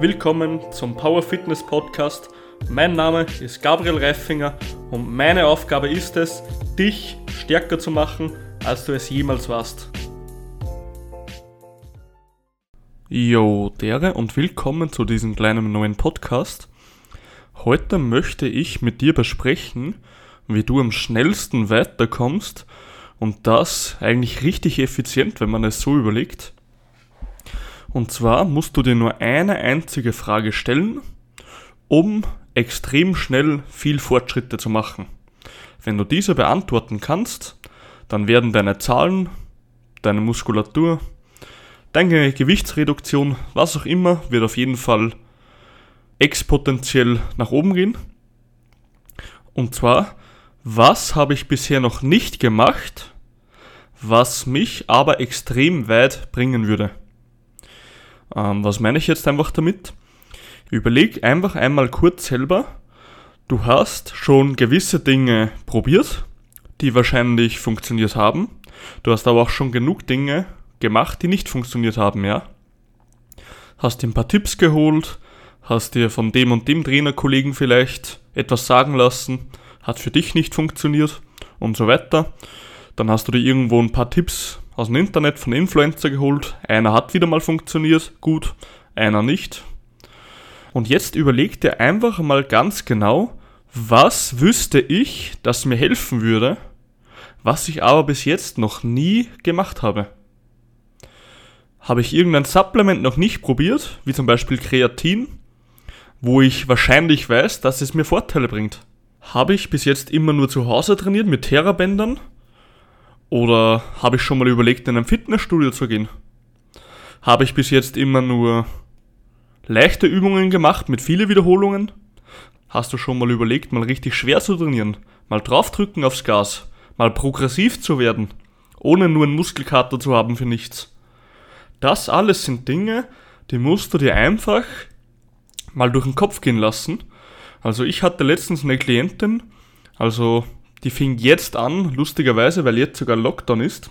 Willkommen zum Power Fitness Podcast. Mein Name ist Gabriel Reifinger und meine Aufgabe ist es, dich stärker zu machen, als du es jemals warst. Jo, dere und willkommen zu diesem kleinen neuen Podcast. Heute möchte ich mit dir besprechen, wie du am schnellsten weiterkommst und das eigentlich richtig effizient, wenn man es so überlegt. Und zwar musst du dir nur eine einzige Frage stellen, um extrem schnell viel Fortschritte zu machen. Wenn du diese beantworten kannst, dann werden deine Zahlen, deine Muskulatur, deine Gewichtsreduktion, was auch immer, wird auf jeden Fall exponentiell nach oben gehen. Und zwar, was habe ich bisher noch nicht gemacht, was mich aber extrem weit bringen würde? Ähm, was meine ich jetzt einfach damit? Überleg einfach einmal kurz selber, du hast schon gewisse Dinge probiert, die wahrscheinlich funktioniert haben. Du hast aber auch schon genug Dinge gemacht, die nicht funktioniert haben, ja? Hast dir ein paar Tipps geholt, hast dir von dem und dem Trainerkollegen vielleicht etwas sagen lassen, hat für dich nicht funktioniert und so weiter. Dann hast du dir irgendwo ein paar Tipps aus dem Internet von Influencer geholt. Einer hat wieder mal funktioniert, gut, einer nicht. Und jetzt überleg dir einfach mal ganz genau, was wüsste ich, das mir helfen würde, was ich aber bis jetzt noch nie gemacht habe. Habe ich irgendein Supplement noch nicht probiert, wie zum Beispiel Kreatin, wo ich wahrscheinlich weiß, dass es mir Vorteile bringt? Habe ich bis jetzt immer nur zu Hause trainiert mit Therabändern oder habe ich schon mal überlegt, in ein Fitnessstudio zu gehen? Habe ich bis jetzt immer nur leichte Übungen gemacht mit vielen Wiederholungen? Hast du schon mal überlegt, mal richtig schwer zu trainieren? Mal draufdrücken aufs Gas? Mal progressiv zu werden? Ohne nur einen Muskelkater zu haben für nichts? Das alles sind Dinge, die musst du dir einfach mal durch den Kopf gehen lassen. Also ich hatte letztens eine Klientin, also die fing jetzt an, lustigerweise, weil jetzt sogar Lockdown ist.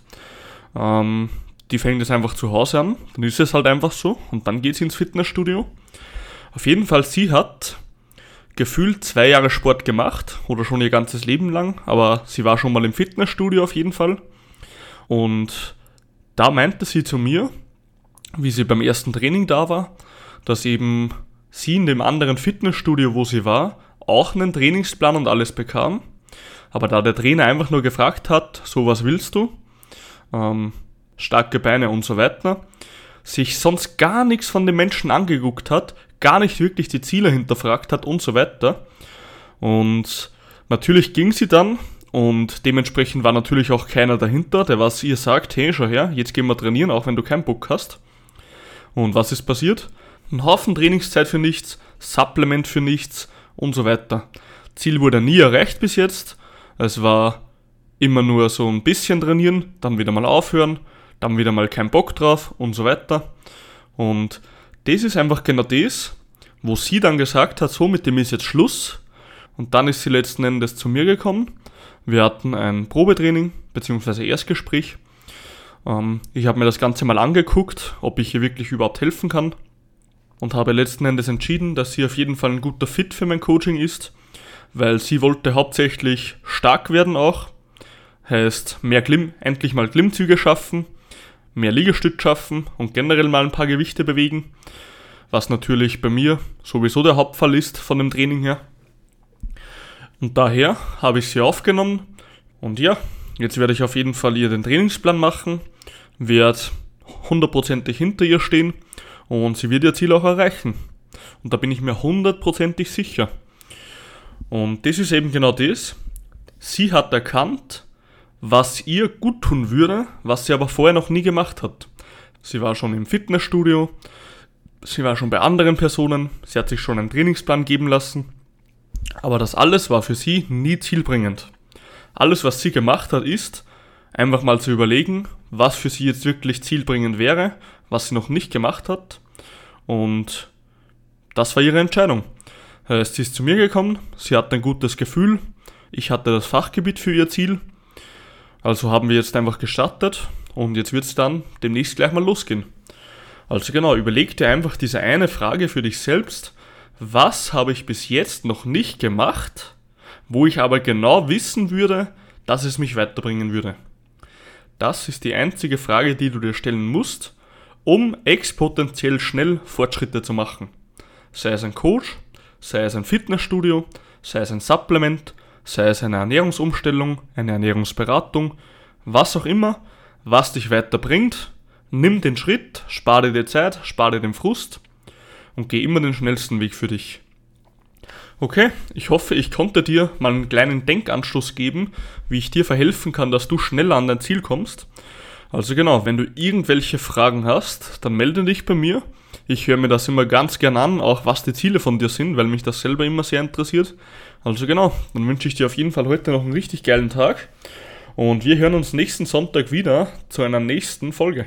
Ähm, die fängt jetzt einfach zu Hause an, dann ist es halt einfach so und dann geht sie ins Fitnessstudio. Auf jeden Fall, sie hat gefühlt zwei Jahre Sport gemacht oder schon ihr ganzes Leben lang, aber sie war schon mal im Fitnessstudio auf jeden Fall. Und da meinte sie zu mir, wie sie beim ersten Training da war, dass eben sie in dem anderen Fitnessstudio, wo sie war, auch einen Trainingsplan und alles bekam aber da der Trainer einfach nur gefragt hat, so was willst du, ähm, starke Beine und so weiter, sich sonst gar nichts von den Menschen angeguckt hat, gar nicht wirklich die Ziele hinterfragt hat und so weiter. Und natürlich ging sie dann und dementsprechend war natürlich auch keiner dahinter, der was ihr sagt, hey, schau her, jetzt gehen wir trainieren, auch wenn du keinen Bock hast. Und was ist passiert? Ein Haufen Trainingszeit für nichts, Supplement für nichts und so weiter. Ziel wurde nie erreicht bis jetzt es war immer nur so ein bisschen trainieren, dann wieder mal aufhören, dann wieder mal kein Bock drauf und so weiter. Und das ist einfach genau das, wo sie dann gesagt hat, so mit dem ist jetzt Schluss. Und dann ist sie letzten Endes zu mir gekommen. Wir hatten ein Probetraining bzw. Erstgespräch. Ähm, ich habe mir das Ganze mal angeguckt, ob ich ihr wirklich überhaupt helfen kann. Und habe letzten Endes entschieden, dass sie auf jeden Fall ein guter Fit für mein Coaching ist weil sie wollte hauptsächlich stark werden auch. Heißt, mehr Glimm, endlich mal Glimmzüge schaffen, mehr Liegestütz schaffen und generell mal ein paar Gewichte bewegen. Was natürlich bei mir sowieso der Hauptfall ist von dem Training her. Und daher habe ich sie aufgenommen. Und ja, jetzt werde ich auf jeden Fall ihr den Trainingsplan machen, werde hundertprozentig hinter ihr stehen und sie wird ihr Ziel auch erreichen. Und da bin ich mir hundertprozentig sicher. Und das ist eben genau das. Sie hat erkannt, was ihr gut tun würde, was sie aber vorher noch nie gemacht hat. Sie war schon im Fitnessstudio, sie war schon bei anderen Personen, sie hat sich schon einen Trainingsplan geben lassen, aber das alles war für sie nie zielbringend. Alles, was sie gemacht hat, ist einfach mal zu überlegen, was für sie jetzt wirklich zielbringend wäre, was sie noch nicht gemacht hat und das war ihre Entscheidung. Heißt, sie ist zu mir gekommen, sie hat ein gutes Gefühl, ich hatte das Fachgebiet für ihr Ziel. Also haben wir jetzt einfach gestartet und jetzt wird es dann demnächst gleich mal losgehen. Also genau, überleg dir einfach diese eine Frage für dich selbst. Was habe ich bis jetzt noch nicht gemacht, wo ich aber genau wissen würde, dass es mich weiterbringen würde? Das ist die einzige Frage, die du dir stellen musst, um exponentiell schnell Fortschritte zu machen. Sei es ein Coach, sei es ein Fitnessstudio, sei es ein Supplement, sei es eine Ernährungsumstellung, eine Ernährungsberatung, was auch immer, was dich weiterbringt, nimm den Schritt, spare dir Zeit, spare dir den Frust und geh immer den schnellsten Weg für dich. Okay, ich hoffe, ich konnte dir mal einen kleinen Denkanstoß geben, wie ich dir verhelfen kann, dass du schneller an dein Ziel kommst. Also genau, wenn du irgendwelche Fragen hast, dann melde dich bei mir. Ich höre mir das immer ganz gern an, auch was die Ziele von dir sind, weil mich das selber immer sehr interessiert. Also genau, dann wünsche ich dir auf jeden Fall heute noch einen richtig geilen Tag und wir hören uns nächsten Sonntag wieder zu einer nächsten Folge.